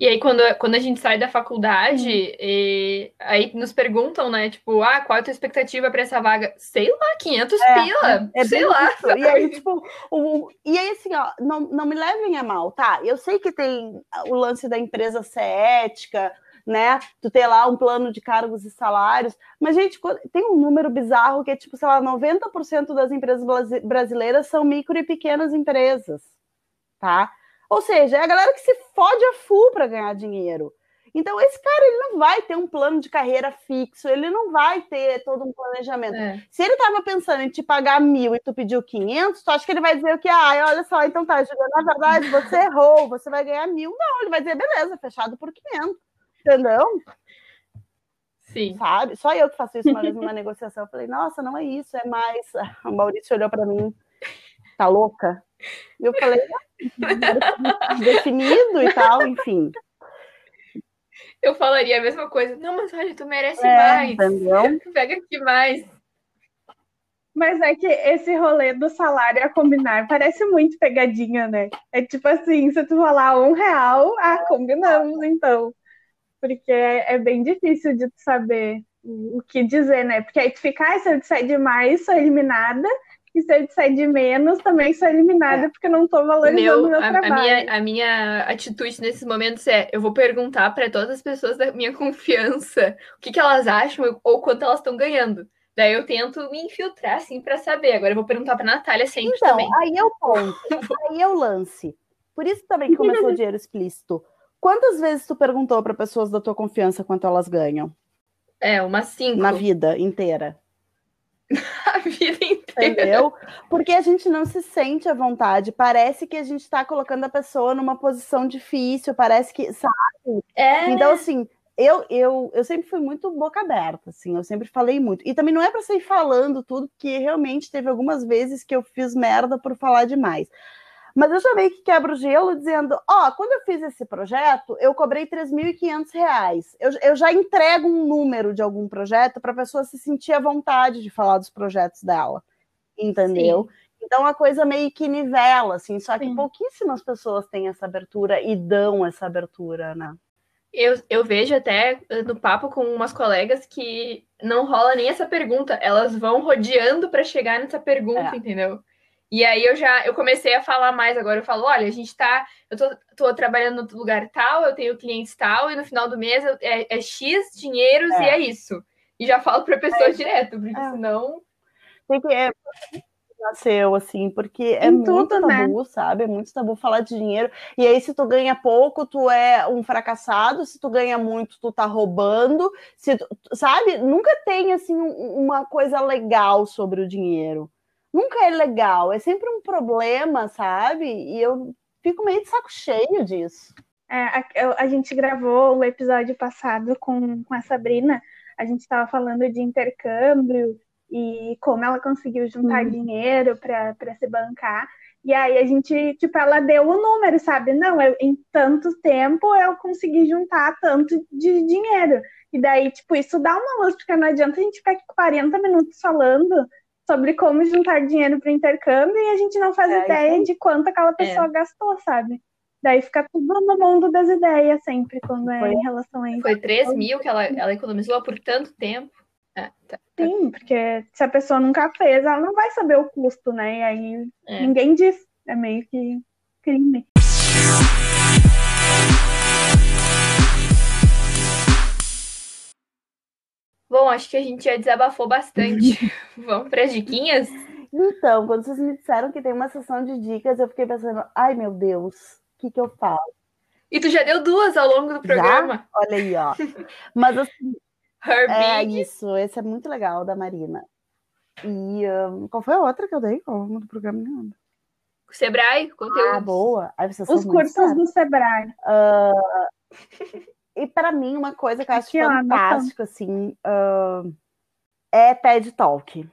E aí, quando, quando a gente sai da faculdade, hum. e, aí nos perguntam, né? Tipo, ah, qual é a tua expectativa para essa vaga? Sei lá, 500 é, pila, é, é sei lá. Isso. E aí, tipo, o, e aí, assim, ó, não, não me levem a mal, tá? Eu sei que tem o lance da empresa ser ética, né? Tu ter lá um plano de cargos e salários, mas, gente, tem um número bizarro que é, tipo, sei lá, 90% das empresas brasileiras são micro e pequenas empresas, tá? Ou seja, é a galera que se fode a full para ganhar dinheiro. Então, esse cara ele não vai ter um plano de carreira fixo, ele não vai ter todo um planejamento. É. Se ele estava pensando em te pagar mil e tu pediu 500, tu acha que ele vai dizer o que? Ah, olha só, então tá, Julia, na verdade você errou, você vai ganhar mil. Não, ele vai dizer, beleza, fechado por 500. Entendeu? Sim. Sabe? Só eu que faço isso uma vez numa negociação. Eu falei, nossa, não é isso, é mais. O Maurício olhou para mim, tá louca? E eu falei, definido e tal, enfim. Eu falaria a mesma coisa. Não, mas olha, tu merece é, mais. Entendeu? Pega aqui mais. Mas é que esse rolê do salário a combinar parece muito pegadinha, né? É tipo assim, se tu falar um real, ah, combinamos então. Porque é, é bem difícil de saber o que dizer, né? Porque aí tu fica, ah, se eu disser demais, sou eliminada e se eu disser de menos, também sou eliminada é. porque não estou valorizando o meu, a, trabalho. A minha, a minha atitude nesses momentos é: eu vou perguntar para todas as pessoas da minha confiança o que, que elas acham ou quanto elas estão ganhando. Daí eu tento me infiltrar, assim, para saber. Agora eu vou perguntar para Natália sempre então, também. Aí é o ponto. aí é o lance. Por isso também que começou o dinheiro explícito. Quantas vezes tu perguntou para pessoas da tua confiança quanto elas ganham? É, umas cinco. Na vida inteira. a vida inteira. Entendeu? Porque a gente não se sente à vontade. Parece que a gente está colocando a pessoa numa posição difícil, parece que, sabe? É. Então, assim, eu, eu, eu sempre fui muito boca aberta, assim, eu sempre falei muito. E também não é para sair falando tudo, porque realmente teve algumas vezes que eu fiz merda por falar demais. Mas eu já meio que quebro o gelo dizendo: ó, oh, quando eu fiz esse projeto, eu cobrei 3.500 reais. Eu, eu já entrego um número de algum projeto para a pessoa se sentir à vontade de falar dos projetos dela. Entendeu? Sim. Então a coisa meio que nivela, assim, só que Sim. pouquíssimas pessoas têm essa abertura e dão essa abertura, né? Eu, eu vejo até no papo com umas colegas que não rola nem essa pergunta, elas vão rodeando para chegar nessa pergunta, é. entendeu? E aí eu já eu comecei a falar mais agora. Eu falo, olha, a gente tá. Eu tô, tô trabalhando no lugar tal, eu tenho clientes tal, e no final do mês é, é X dinheiros é. e é isso. E já falo para a pessoa é. direto, porque é. senão. Tem que, é, nasceu, assim, porque é muito tudo, né? tabu, né? sabe? É muito tabu falar de dinheiro. E aí, se tu ganha pouco, tu é um fracassado. Se tu ganha muito, tu tá roubando. Se tu, sabe? Nunca tem, assim, uma coisa legal sobre o dinheiro. Nunca é legal. É sempre um problema, sabe? E eu fico meio de saco cheio disso. É, a, a gente gravou o episódio passado com, com a Sabrina. A gente estava falando de intercâmbio e como ela conseguiu juntar uhum. dinheiro para se bancar. E aí a gente, tipo, ela deu o número, sabe? Não, eu, em tanto tempo eu consegui juntar tanto de dinheiro. E daí, tipo, isso dá uma luz, porque não adianta a gente ficar aqui 40 minutos falando sobre como juntar dinheiro para intercâmbio e a gente não faz é, ideia de quanto aquela pessoa é. gastou, sabe? Daí fica tudo no mundo das ideias sempre, quando é em relação a isso. Foi 3 mil que ela, ela economizou por tanto tempo. É, tá. Sim, porque se a pessoa nunca fez, ela não vai saber o custo, né? E aí é. ninguém diz. É meio que crime. Bom, acho que a gente já desabafou bastante. Vamos para as diquinhas? Então, quando vocês me disseram que tem uma sessão de dicas, eu fiquei pensando, ai meu Deus, o que, que eu faço? E tu já deu duas ao longo do programa. Já? Olha aí, ó. Mas assim, é isso, esse é muito legal da Marina. E um, qual foi a outra que eu dei longo do programa? Sebrae, conteúdo. Ah, boa. Aí Os cursos do Sebrae. Uh, e para mim, uma coisa que eu acho fantástico, assim, uh, é TED Talk.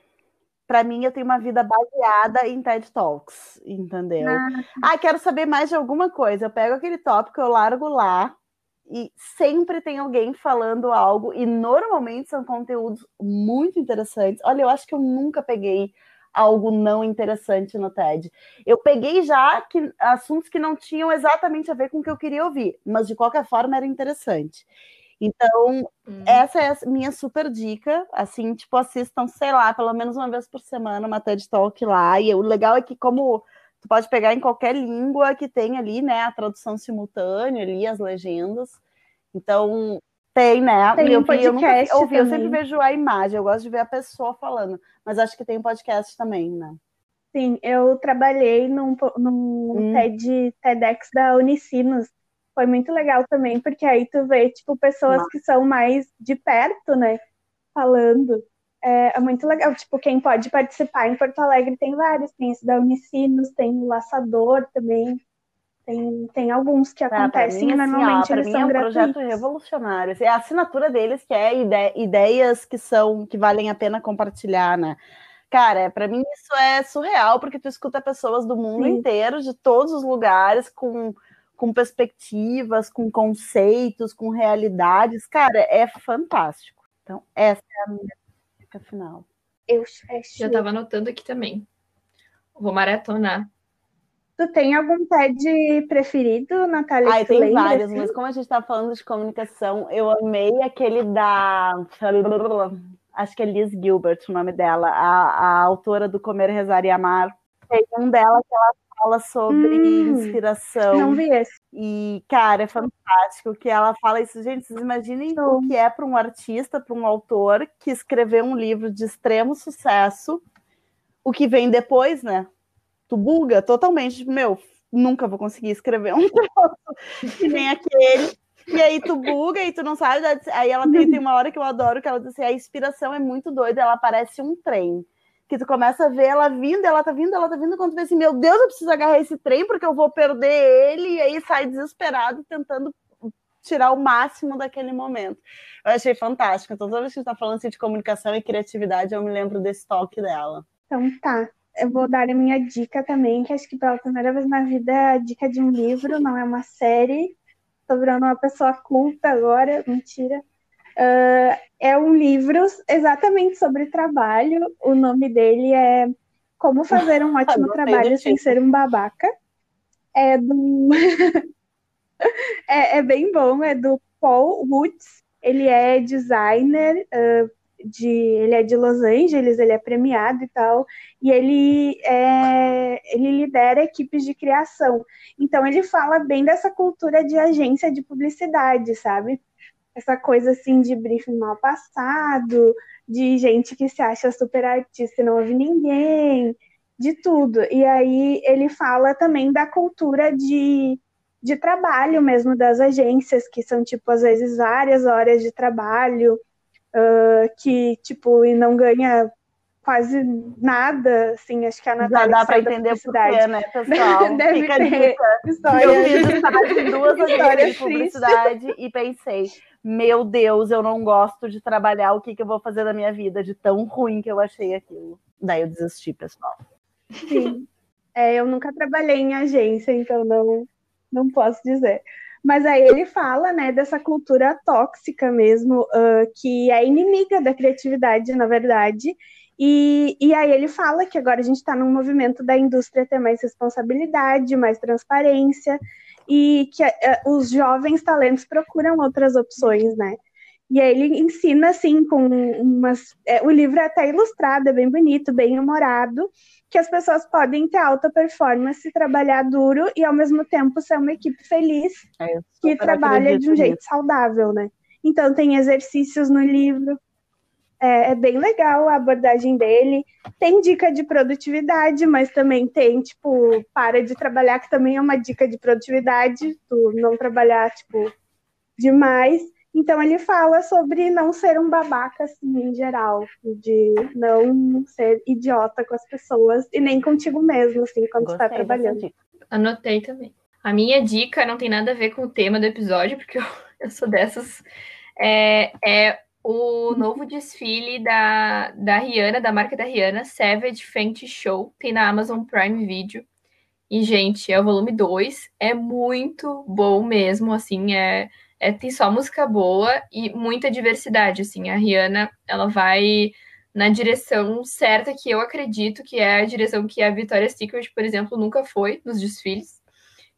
Para mim, eu tenho uma vida baseada em TED Talks, entendeu? Ah, ah, quero saber mais de alguma coisa. Eu pego aquele tópico, eu largo lá, e sempre tem alguém falando algo, e normalmente são conteúdos muito interessantes. Olha, eu acho que eu nunca peguei algo não interessante no TED. Eu peguei já que, assuntos que não tinham exatamente a ver com o que eu queria ouvir, mas de qualquer forma era interessante. Então, hum. essa é a minha super dica. Assim, tipo, assistam, sei lá, pelo menos uma vez por semana uma TED Talk lá. E o legal é que, como tu pode pegar em qualquer língua que tem ali, né, a tradução simultânea ali, as legendas. Então, tem, né? Tem um podcast eu, nunca ouvi, eu sempre vejo a imagem, eu gosto de ver a pessoa falando, mas acho que tem um podcast também, né? Sim, eu trabalhei num, num hum. TED, TEDx da Unicinos. Foi muito legal também, porque aí tu vê, tipo, pessoas Nossa. que são mais de perto, né? Falando. É, é, muito legal. Tipo, quem pode participar em Porto Alegre tem vários. Tem esse da Unicinos, tem o Laçador também. Tem, tem alguns que tá, acontecem mim, normalmente assim, ó, eles são é um gratuitos. projeto revolucionário. Assim, é a assinatura deles que é ide ideias que são que valem a pena compartilhar, né? Cara, para mim isso é surreal, porque tu escuta pessoas do mundo Sim. inteiro, de todos os lugares, com, com perspectivas, com conceitos, com realidades. Cara, é fantástico. Então, essa é a minha dica final. Eu já estava anotando aqui também. Vou maratonar. Tu tem algum TED preferido, Natália? Ah, tem vários, assim? mas como a gente está falando de comunicação, eu amei aquele da. Acho que é Liz Gilbert o nome dela, a, a autora do Comer, Rezar e Amar. Tem um dela que ela fala sobre hum, inspiração. Não vi esse. E, cara, é fantástico que ela fala isso. Gente, vocês imaginem o que é para um artista, para um autor que escreveu um livro de extremo sucesso, o que vem depois, né? Tu buga totalmente, meu, nunca vou conseguir escrever um troço que nem aquele. E aí tu buga e tu não sabe. Aí ela tem, tem uma hora que eu adoro que ela diz assim: a inspiração é muito doida, ela parece um trem que tu começa a ver ela vindo, ela tá vindo, ela tá vindo, quando tu vê assim, meu Deus, eu preciso agarrar esse trem porque eu vou perder ele, e aí sai desesperado tentando tirar o máximo daquele momento. Eu achei fantástico. Então, toda vez que a gente tá falando assim, de comunicação e criatividade, eu me lembro desse toque dela. Então tá. eu vou dar a minha dica também, que acho que pela primeira vez na vida é a dica de um livro, não é uma série. Tô virando uma pessoa culta agora, mentira. Uh, é um livro exatamente sobre trabalho. O nome dele é Como Fazer um Ótimo Trabalho Sem Ser um Babaca. É do. é, é, bem bom, é do Paul Woods. Ele é designer, uh, de, ele é de Los Angeles, ele é premiado e tal, e ele, é, ele lidera equipes de criação. Então ele fala bem dessa cultura de agência de publicidade, sabe? Essa coisa assim de briefing mal passado, de gente que se acha super artista e não ouve ninguém, de tudo. E aí ele fala também da cultura de, de trabalho mesmo das agências, que são tipo às vezes várias horas de trabalho uh, que, tipo, e não ganha quase nada, assim, acho que a Natália Já dá para entender por quê, né, pessoal? Deve Fica ter história. Eu fiz duas agências de publicidade e pensei, meu Deus, eu não gosto de trabalhar, o que, que eu vou fazer da minha vida? De tão ruim que eu achei aquilo. Daí eu desisti, pessoal. Sim. É, eu nunca trabalhei em agência, então não, não posso dizer. Mas aí ele fala, né, dessa cultura tóxica mesmo, uh, que é inimiga da criatividade, na verdade. E, e aí ele fala que agora a gente está num movimento da indústria ter mais responsabilidade, mais transparência, e que uh, os jovens talentos procuram outras opções, né? E aí ele ensina, assim, com umas... É, o livro é até ilustrado, é bem bonito, bem humorado, que as pessoas podem ter alta performance, trabalhar duro e ao mesmo tempo ser uma equipe feliz é, que trabalha de um jeito saudável, né? Então tem exercícios no livro. É, é, bem legal a abordagem dele. Tem dica de produtividade, mas também tem, tipo, para de trabalhar, que também é uma dica de produtividade, tu não trabalhar, tipo, demais. Então ele fala sobre não ser um babaca assim em geral, de não ser idiota com as pessoas e nem contigo mesmo assim quando está trabalhando. Anotei também. A minha dica não tem nada a ver com o tema do episódio, porque eu, eu sou dessas. É, é o novo desfile da, da Rihanna, da marca da Rihanna, Savage Fenty Show, tem na Amazon Prime Video. E, gente, é o volume 2, é muito bom mesmo, assim, é é, tem só música boa e muita diversidade, assim. A Rihanna, ela vai na direção certa que eu acredito que é a direção que a Victoria's Secret, por exemplo, nunca foi nos desfiles,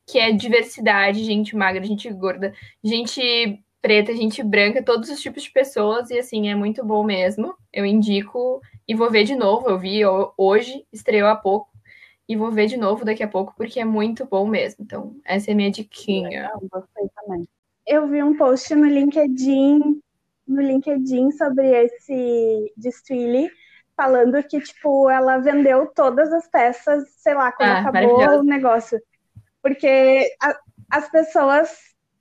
que é diversidade, gente magra, gente gorda, gente preta, gente branca, todos os tipos de pessoas, e assim, é muito bom mesmo. Eu indico e vou ver de novo. Eu vi hoje, estreou há pouco, e vou ver de novo daqui a pouco, porque é muito bom mesmo. Então, essa é minha diquinha. Eu vi um post no LinkedIn, no LinkedIn sobre esse desfile, falando que, tipo, ela vendeu todas as peças, sei lá, quando ah, acabou o negócio. Porque a, as pessoas,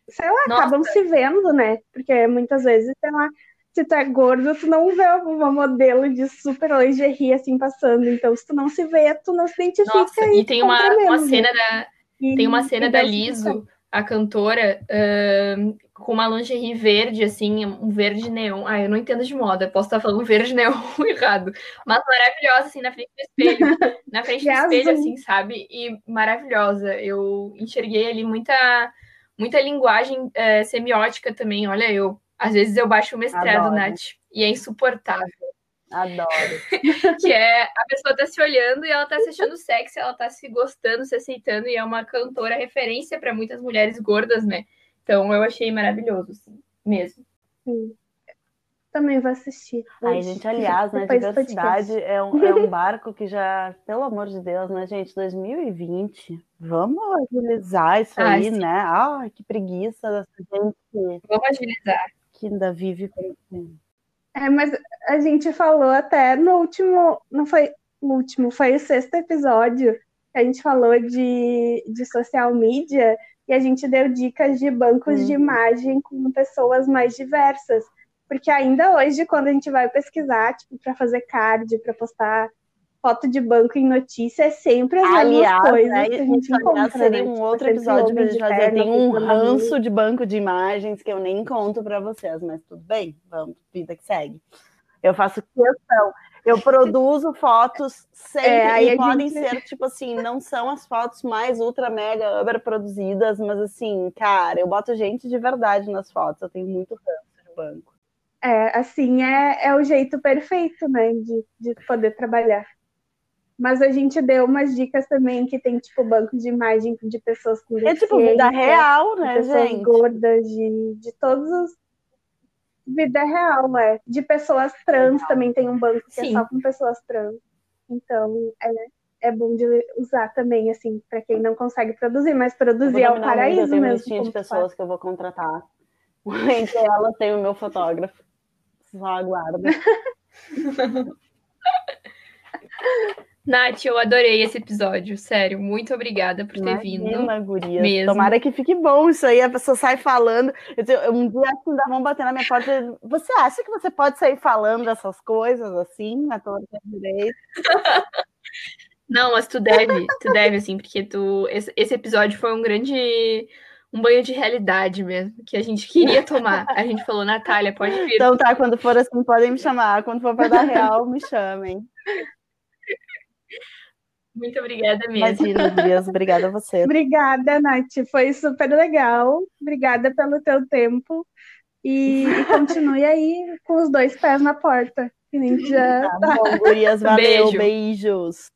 sei lá, Nossa. acabam se vendo, né? Porque muitas vezes, sei lá, se tu é gordo, tu não vê uma modelo de super lingerie assim passando. Então, se tu não se vê, tu não se identifica. Nossa, e, e tem uma, uma cena da. E, tem uma cena da Liso a cantora uh, com uma lingerie verde, assim, um verde neon. Ah, eu não entendo de moda, posso estar falando verde neon errado. Mas maravilhosa, assim, na frente do espelho. na frente do espelho, assim, sabe? E maravilhosa. Eu enxerguei ali muita, muita linguagem uh, semiótica também. Olha, eu às vezes eu baixo o mestrado, Adoro. Nath, e é insuportável. Adoro. que é a pessoa tá se olhando e ela tá se achando sexy, ela tá se gostando, se aceitando, e é uma cantora referência para muitas mulheres gordas, né? Então eu achei maravilhoso, assim, mesmo. Sim. Também vou assistir. Ai, gente, aliás, né, diversidade é um, é um barco que já, pelo amor de Deus, né, gente, 2020, vamos agilizar isso ah, aí, sim. né? Ai, que preguiça dessa gente. Vamos agilizar. Que ainda vive como é, mas a gente falou até no último, não foi o último, foi o sexto episódio, que a gente falou de, de social media e a gente deu dicas de bancos uhum. de imagem com pessoas mais diversas. Porque ainda hoje, quando a gente vai pesquisar, tipo, para fazer card, para postar foto de banco em notícia é sempre as aliás, mesmas coisas né, que a gente encontra. Seria né? um tipo, outro episódio pra gente fazer. Tem um ranço de banco de imagens que eu nem conto para vocês, mas tudo bem, vamos, vida que segue. Eu faço questão. Eu produzo fotos sempre é, e podem gente... ser, tipo assim, não são as fotos mais ultra mega uber produzidas, mas assim, cara, eu boto gente de verdade nas fotos, eu tenho muito ranço de banco. É, assim, é, é o jeito perfeito, né, de, de poder trabalhar. Mas a gente deu umas dicas também que tem, tipo, banco de imagem de pessoas com É tipo vida real, né, de pessoas gente? gordas, de, de todos os vida real, é. De pessoas trans também tem um banco que Sim. é só com pessoas trans. Então, é, é bom de usar também, assim, para quem não consegue produzir, mas produzir é o paraíso eu tenho mesmo. listinha de pessoas faz. que eu vou contratar. Entre elas tem o meu fotógrafo. Só aguarda. Nath, eu adorei esse episódio, sério. Muito obrigada por ter Imagina, vindo. Guria. Mesmo. Tomara que fique bom isso aí, a pessoa sai falando. Eu, um dia que ainda vão bater na minha porta. Você acha que você pode sair falando essas coisas assim, na tua direito? Não, mas tu deve, tu deve, assim, porque tu. Esse, esse episódio foi um grande um banho de realidade mesmo, que a gente queria tomar. A gente falou, Natália, pode vir. Então tá, quando for assim, podem me chamar. Quando for para dar real, me chamem. Muito obrigada mesmo. Imagina, Dias, obrigada a você. Obrigada, Nath. Foi super legal. Obrigada pelo teu tempo. E, e continue aí com os dois pés na porta. Que nem já tá. Bom, gurias, valeu, Beijo. beijos.